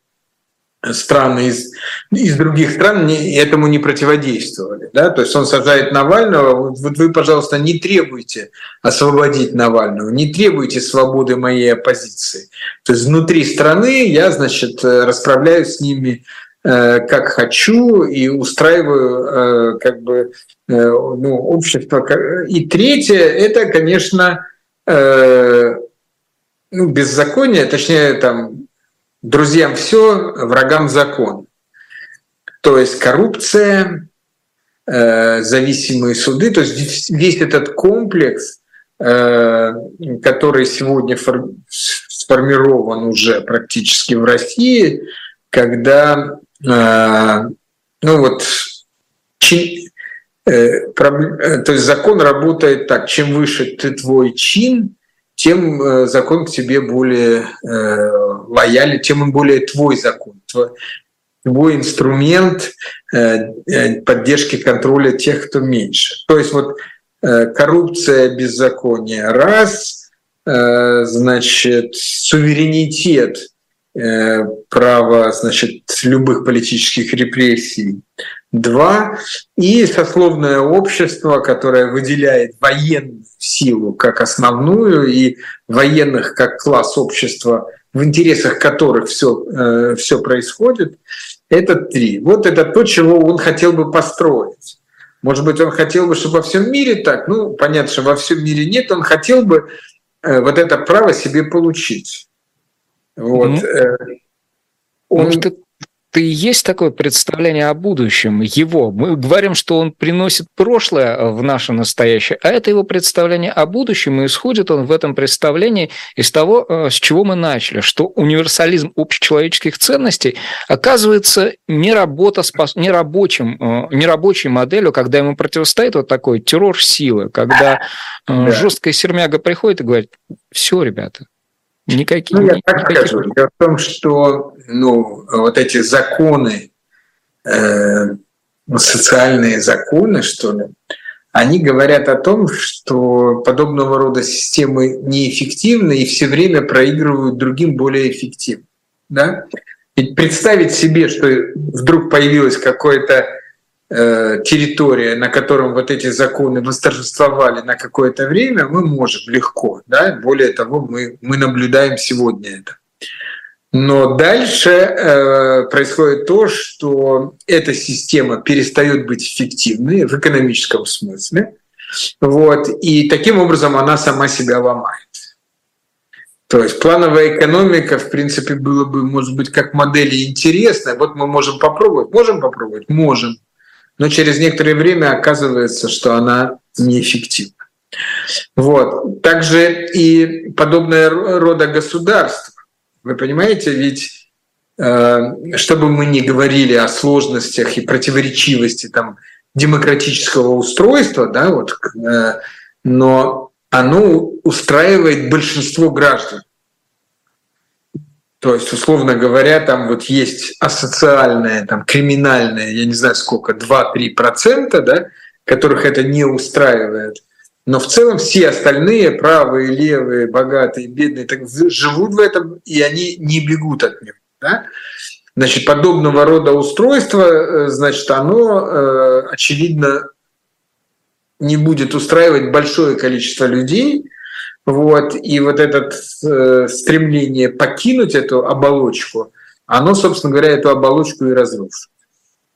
страны из, из других стран не, этому не противодействовали. Да? То есть он сажает Навального, вот вы, пожалуйста, не требуйте освободить Навального, не требуйте свободы моей оппозиции. То есть внутри страны я, значит, расправляюсь с ними э, как хочу и устраиваю э, как бы ну, общество. И третье – это, конечно, э, ну, беззаконие, точнее, там, друзьям все, врагам закон. То есть коррупция, э, зависимые суды, то есть весь этот комплекс, э, который сегодня фор- сформирован уже практически в России, когда, э, ну вот, э, то есть закон работает так, чем выше ты твой чин, тем э, закон к тебе более лоялен, тем он более твой закон, твой инструмент поддержки контроля тех, кто меньше. То есть вот коррупция, беззаконие – раз, значит, суверенитет, право, значит, любых политических репрессий – Два. И сословное общество, которое выделяет военную силу как основную и военных как класс общества, в интересах которых все, э, все происходит, это три. Вот это то, чего он хотел бы построить. Может быть, он хотел бы, чтобы во всем мире так, ну, понятно, что во всем мире нет, он хотел бы э, вот это право себе получить. Вот. Mm-hmm. Он... Может, и есть такое представление о будущем его. Мы говорим, что он приносит прошлое в наше настоящее, а это его представление о будущем, и исходит он в этом представлении из того, э, с чего мы начали, что универсализм общечеловеческих ценностей оказывается не, работа, не, рабочим, э, не рабочей моделью, когда ему противостоит вот такой террор силы, когда э, да. жесткая сермяга приходит и говорит, все, ребята, Никакие, ну, я так никаких... скажу. Дело в том, что ну, вот эти законы, э, социальные законы, что ли, они говорят о том, что подобного рода системы неэффективны и все время проигрывают другим более эффективным. Да? Ведь представить себе, что вдруг появилась какая-то э, территория, на котором вот эти законы восторжествовали на какое-то время, мы можем легко. Да? Более того, мы, мы наблюдаем сегодня это. Но дальше э, происходит то, что эта система перестает быть эффективной в экономическом смысле, вот, и таким образом она сама себя ломает. То есть плановая экономика, в принципе, было бы, может быть, как модели интересная. Вот мы можем попробовать. Можем попробовать? Можем. Но через некоторое время оказывается, что она неэффективна. Вот. Также и подобное рода государства вы понимаете, ведь э, чтобы мы не говорили о сложностях и противоречивости там, демократического устройства, да, вот, э, но оно устраивает большинство граждан. То есть, условно говоря, там вот есть асоциальное, там, криминальное, я не знаю сколько, 2-3%, да, которых это не устраивает – но в целом все остальные, правые, левые, богатые, бедные, так, живут в этом, и они не бегут от него. Да? Значит, подобного рода устройство, э, значит, оно, э, очевидно, не будет устраивать большое количество людей, вот, и вот это э, стремление покинуть эту оболочку, оно, собственно говоря, эту оболочку и разрушит.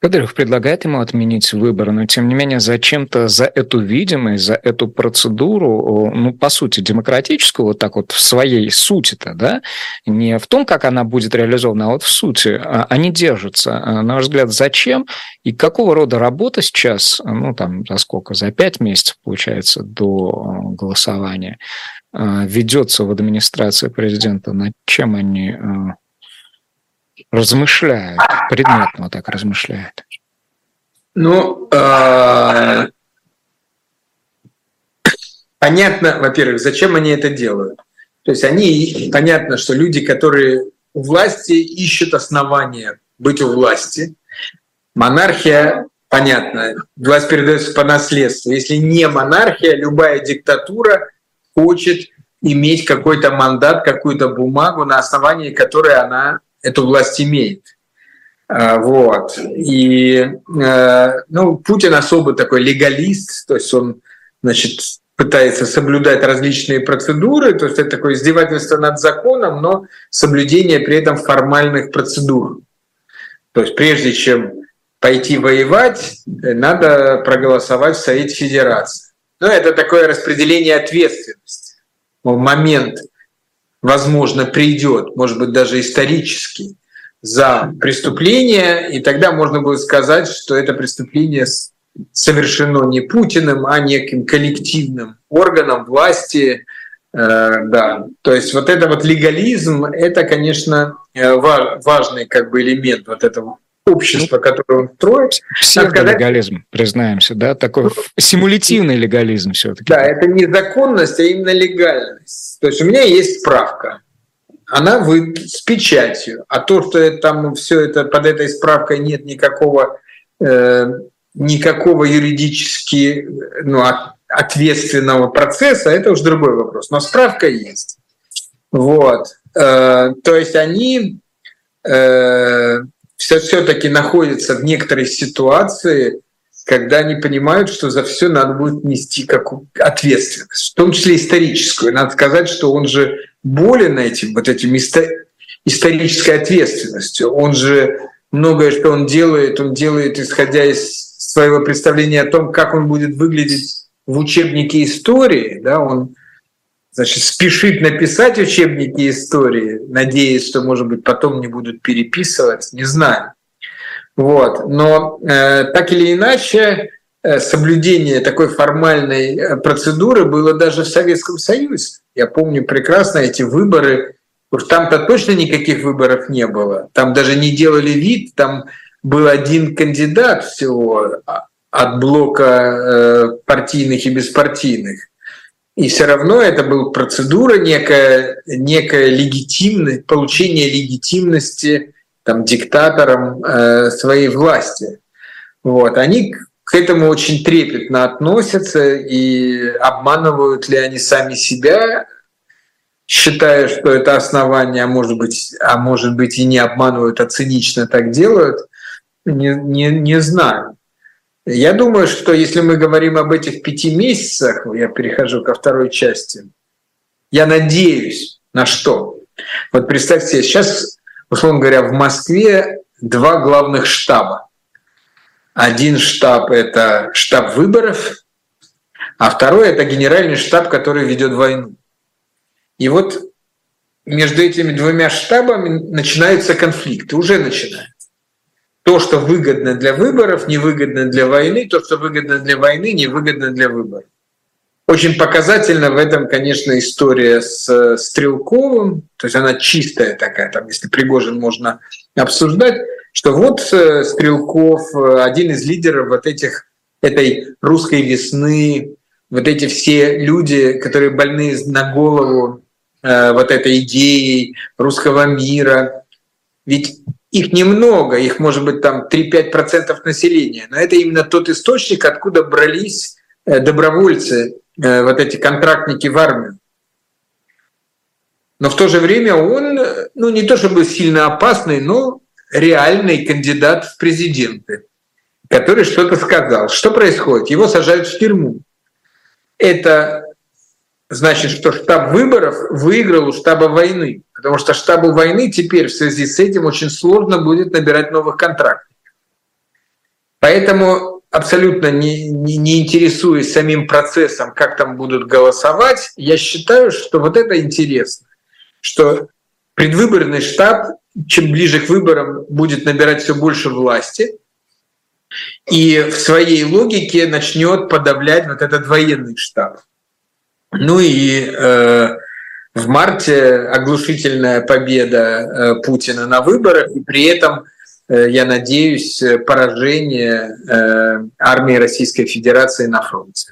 Кадыров предлагает ему отменить выборы, но тем не менее зачем-то за эту видимость, за эту процедуру, ну, по сути, демократическую, вот так вот в своей сути-то, да, не в том, как она будет реализована, а вот в сути, а, они держатся. А, на ваш взгляд, зачем и какого рода работа сейчас, ну, там, за сколько, за пять месяцев, получается, до а, голосования, ведется в администрации президента, над чем они размышляют, предметно так размышляют? Ну, э, понятно, во-первых, зачем они это делают. То есть они, понятно, что люди, которые у власти, ищут основания быть у власти. Монархия, понятно, власть передается по наследству. Если не монархия, любая диктатура хочет иметь какой-то мандат, какую-то бумагу, на основании которой она эту власть имеет. А, вот. И э, ну, Путин особо такой легалист, то есть он значит, пытается соблюдать различные процедуры, то есть это такое издевательство над законом, но соблюдение при этом формальных процедур. То есть прежде чем пойти воевать, надо проголосовать в Совете Федерации. Ну, это такое распределение ответственности. Момент возможно, придет, может быть, даже исторически, за преступление, и тогда можно будет сказать, что это преступление совершено не Путиным, а неким коллективным органом власти. Э, да, то есть вот это вот легализм, это, конечно, э, важный как бы элемент вот этого общества, которое он строит. Псевдолегализм, сказать... признаемся, да? Такой симулятивный легализм все таки Да, это не законность, а именно легальность. То есть у меня есть справка, она вы с печатью, а то, что это, там все это под этой справкой нет никакого э, никакого юридически ну, ответственного процесса, это уже другой вопрос. Но справка есть. Вот. Э, то есть они э, все все-таки находятся в некоторой ситуации, когда они понимают, что за все надо будет нести какую ответственность, в том числе историческую. Надо сказать, что он же болен этим, вот этим исторической ответственностью. Он же многое, что он делает, он делает, исходя из своего представления о том, как он будет выглядеть в учебнике истории. Да? Он значит, спешит написать учебники истории, надеясь, что, может быть, потом не будут переписывать, не знаю. Вот. Но э, так или иначе, э, соблюдение такой формальной э, процедуры было даже в Советском Союзе. Я помню прекрасно эти выборы. Уж там-то точно никаких выборов не было. Там даже не делали вид, там был один кандидат всего а, от блока э, партийных и беспартийных. И все равно это была процедура, некая, некая легитимность, получение легитимности там, диктатором э, своей власти. Вот. Они к этому очень трепетно относятся и обманывают ли они сами себя, считая, что это основание, а может быть, а может быть и не обманывают, а цинично так делают, не, не, не знаю. Я думаю, что если мы говорим об этих пяти месяцах, я перехожу ко второй части, я надеюсь на что? Вот представьте себе, сейчас, условно говоря, в Москве два главных штаба. Один штаб – это штаб выборов, а второй – это генеральный штаб, который ведет войну. И вот между этими двумя штабами начинаются конфликты, уже начинаются. То, что выгодно для выборов, невыгодно для войны, то, что выгодно для войны, невыгодно для выборов. Очень показательно в этом, конечно, история с Стрелковым, то есть она чистая такая, там, если Пригожин можно обсуждать, что вот э, Стрелков, э, один из лидеров вот этих, этой русской весны, вот эти все люди, которые больны на голову э, вот этой идеей русского мира. Ведь их немного, их может быть там 3-5% населения, но это именно тот источник, откуда брались добровольцы, вот эти контрактники в армию. Но в то же время он, ну не то чтобы сильно опасный, но реальный кандидат в президенты, который что-то сказал. Что происходит? Его сажают в тюрьму. Это значит, что штаб выборов выиграл у штаба войны, потому что штабу войны теперь в связи с этим очень сложно будет набирать новых контрактов. Поэтому абсолютно не, не, не интересуясь самим процессом, как там будут голосовать, я считаю, что вот это интересно, что предвыборный штаб чем ближе к выборам, будет набирать все больше власти и в своей логике начнет подавлять вот этот военный штаб. Ну и э, в марте оглушительная победа э, Путина на выборах, и при этом, э, я надеюсь, поражение армии Российской Федерации на фронте.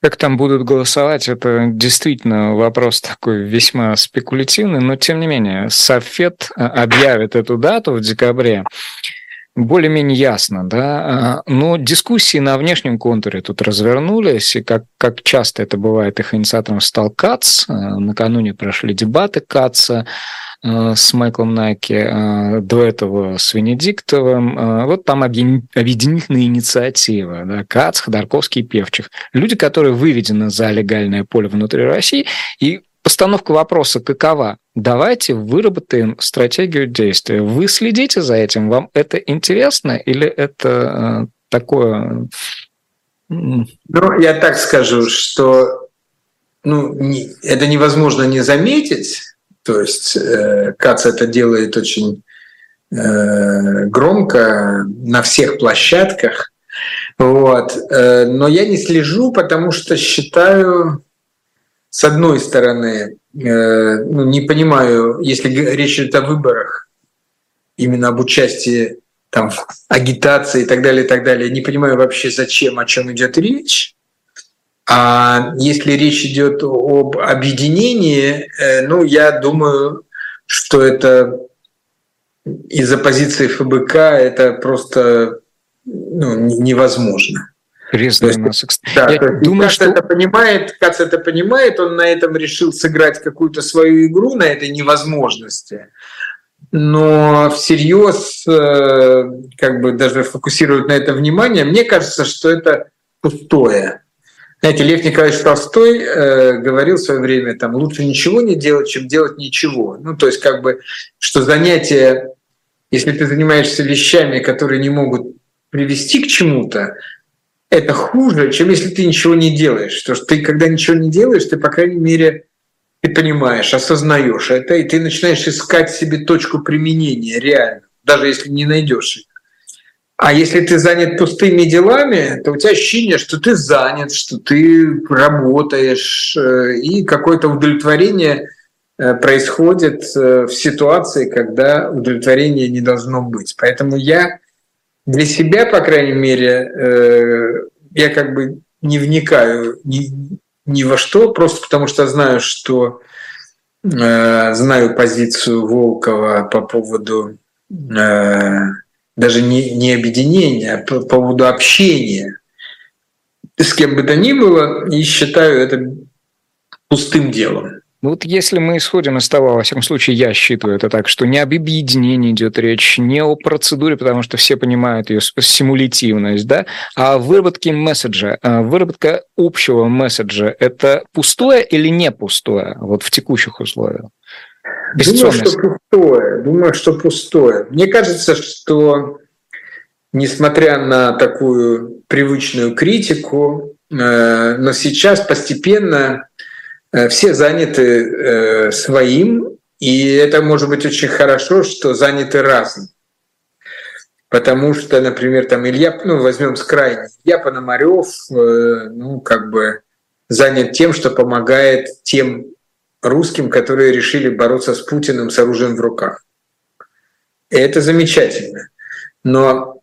Как там будут голосовать, это действительно вопрос такой весьма спекулятивный, но тем не менее, Софет объявит эту дату в декабре более-менее ясно, да. А, но дискуссии на внешнем контуре тут развернулись, и как, как часто это бывает, их инициатором стал КАЦ. Э, накануне прошли дебаты КАЦа Э, с Майклом Найки, до этого с Венедиктовым. Вот там объединительная инициатива, да, Кац, Ходорковский и Певчих. Люди, которые выведены за легальное поле внутри России, и постановка вопроса какова? Давайте выработаем стратегию действия. Вы следите за этим? Вам это интересно или это такое... Ну, я так скажу, что ну, не, это невозможно не заметить, то есть э, КАЦ это делает очень э, громко на всех площадках. Вот. Э, но я не слежу, потому что считаю, с одной стороны, ну, не понимаю, если речь идет о выборах, именно об участии там, в агитации и так далее, и так далее, не понимаю вообще, зачем, о чем идет речь. А если речь идет об объединении, э, ну, я думаю, что это из-за позиции ФБК это просто ну, невозможно. Резная масса. Да, я думаю, Кац что... это понимает, Кац это понимает, он на этом решил сыграть какую-то свою игру, на этой невозможности. Но всерьез э, как бы даже фокусирует на это внимание, мне кажется, что это пустое. Знаете, Лев Николаевич Толстой э, говорил в свое время, там, лучше ничего не делать, чем делать ничего. Ну, то есть, как бы, что занятие, если ты занимаешься вещами, которые не могут привести к чему-то, это хуже, чем если ты ничего не делаешь. То что ты, когда ничего не делаешь, ты, по крайней мере, ты понимаешь, осознаешь это, и ты начинаешь искать себе точку применения реально, даже если не найдешь ее. А если ты занят пустыми делами, то у тебя ощущение, что ты занят, что ты работаешь, э, и какое-то удовлетворение э, происходит э, в ситуации, когда удовлетворения не должно быть. Поэтому я для себя, по крайней мере, я как бы не вникаю ни, ни во что, просто потому что знаю, что знаю позицию Волкова по поводу даже не, не объединения, а по поводу общения с кем бы то ни было, и считаю это пустым делом. Ну вот если мы исходим из того, во всяком случае, я считаю это так, что не об объединении идет речь, не о процедуре, потому что все понимают ее симулятивность, да, а о выработке месседжа. А выработка общего месседжа – это пустое или не пустое вот в текущих условиях? Думаю, что пустое. Думаю, что пустое. Мне кажется, что несмотря на такую привычную критику, э, но сейчас постепенно все заняты э, своим, и это может быть очень хорошо, что заняты разным. Потому что, например, там Илья, ну, возьмем с крайней, Илья Пономарев, э, ну, как бы занят тем, что помогает тем русским, которые решили бороться с Путиным с оружием в руках. И это замечательно. Но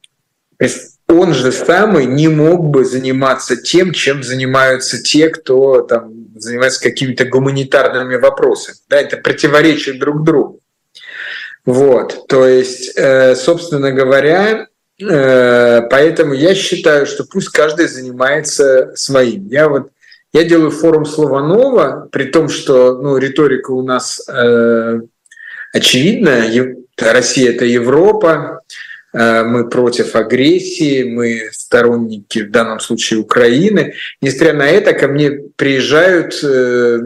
он же самый не мог бы заниматься тем, чем занимаются те, кто там занимается какими-то гуманитарными вопросами. Да, это противоречит друг другу. Вот, то есть, э, собственно говоря, э, поэтому я считаю, что пусть каждый занимается своим. Я вот я делаю форум Слова при том, что ну, риторика у нас э, очевидная. Россия – это Европа, мы против агрессии, мы сторонники в данном случае Украины. Несмотря на это, ко мне приезжают э,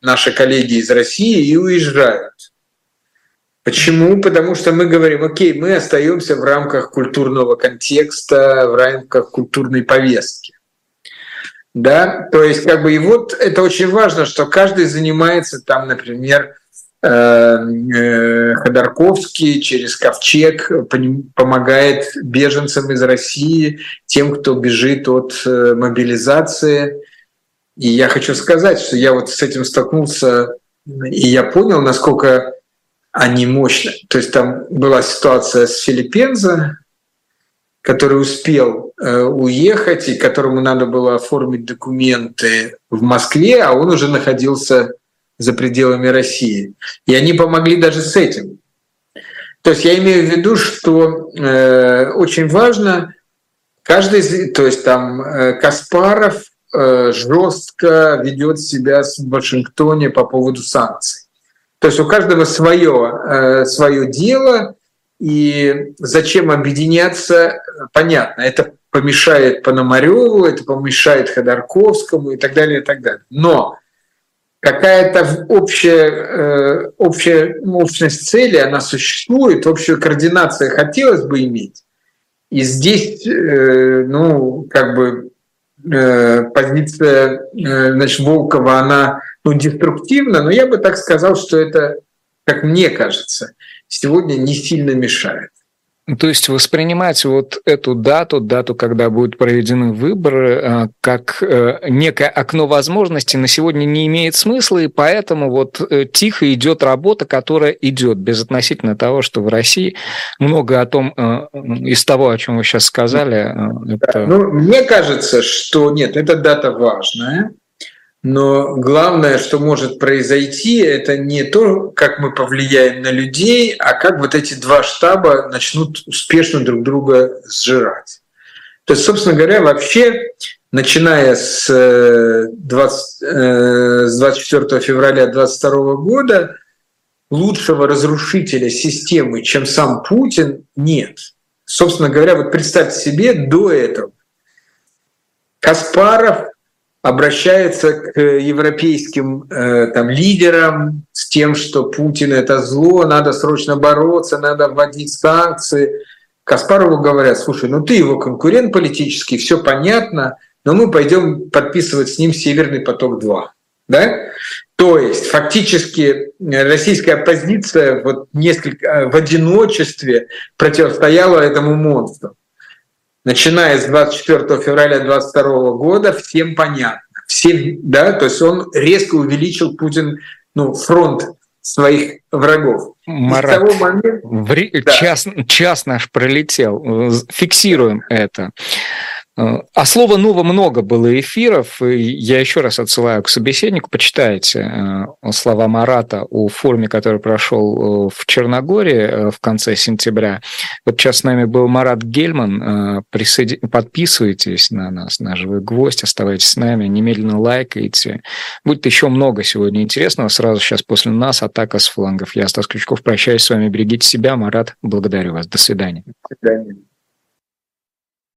наши коллеги из России и уезжают. Почему? Потому что мы говорим, окей, мы остаемся в рамках культурного контекста, в рамках культурной повестки. Да, то есть как бы и вот это очень важно, что каждый занимается там, например, Э, э, Ходорковский через Ковчег помогает беженцам из России, тем, кто бежит от э, мобилизации. И я хочу сказать, что я вот с этим столкнулся, и я понял, насколько они мощны. То есть там была ситуация с Филиппензо, который успел уехать и которому надо было оформить документы в Москве, а он уже находился за пределами России. И они помогли даже с этим. То есть я имею в виду, что э, очень важно каждый, то есть там э, Каспаров э, жестко ведет себя в Вашингтоне по поводу санкций. То есть у каждого свое, э, свое дело, и зачем объединяться, понятно. Это помешает Пономареву, это помешает Ходорковскому и так далее, и так далее. Но какая-то общая, э, общая общность цели, она существует, общую координацию хотелось бы иметь. И здесь, э, ну, как бы э, позиция, значит, Волкова, она ну, деструктивна, но я бы так сказал, что это, как мне кажется, сегодня не сильно мешает. То есть воспринимать вот эту дату, дату, когда будут проведены выборы, э, как э, некое окно возможностей на сегодня не имеет смысла, и поэтому вот э, тихо идет работа, которая идет, безотносительно того, что в России много о том, из того, о чем вы сейчас сказали. Это... Ну, мне кажется, что нет, эта дата важная, но главное, что может произойти, это не то, как мы повлияем на людей, а как вот эти два штаба начнут успешно друг друга сжирать. То есть, собственно говоря, вообще, начиная с, 20, э, с 24 февраля 2022 года, лучшего разрушителя системы, чем сам Путин, нет. Собственно говоря, вот представьте себе до этого. Каспаров обращается к европейским э, там, лидерам с тем, что Путин это зло, надо срочно бороться, надо вводить санкции. Каспарову говорят, слушай, ну ты его конкурент политический, все понятно, но мы пойдем подписывать с ним Северный поток-2. Да? То есть фактически российская оппозиция вот несколько, э, в одиночестве противостояла этому монстру начиная с 24 февраля 2022 года, всем понятно. Всем, да, то есть он резко увеличил Путин ну, фронт своих врагов. Марат, того момента... в... да. час, час наш пролетел. Фиксируем это. А слова «ново» много было эфиров, и я еще раз отсылаю к собеседнику, почитайте слова Марата о форуме, который прошел в Черногории в конце сентября. Вот сейчас с нами был Марат Гельман, Присоедин... подписывайтесь на нас, на «Живой гвоздь», оставайтесь с нами, немедленно лайкайте. Будет еще много сегодня интересного. Сразу сейчас после нас атака с флангов. Я, Стас Крючков, прощаюсь с вами, берегите себя. Марат, благодарю вас. До свидания. До свидания.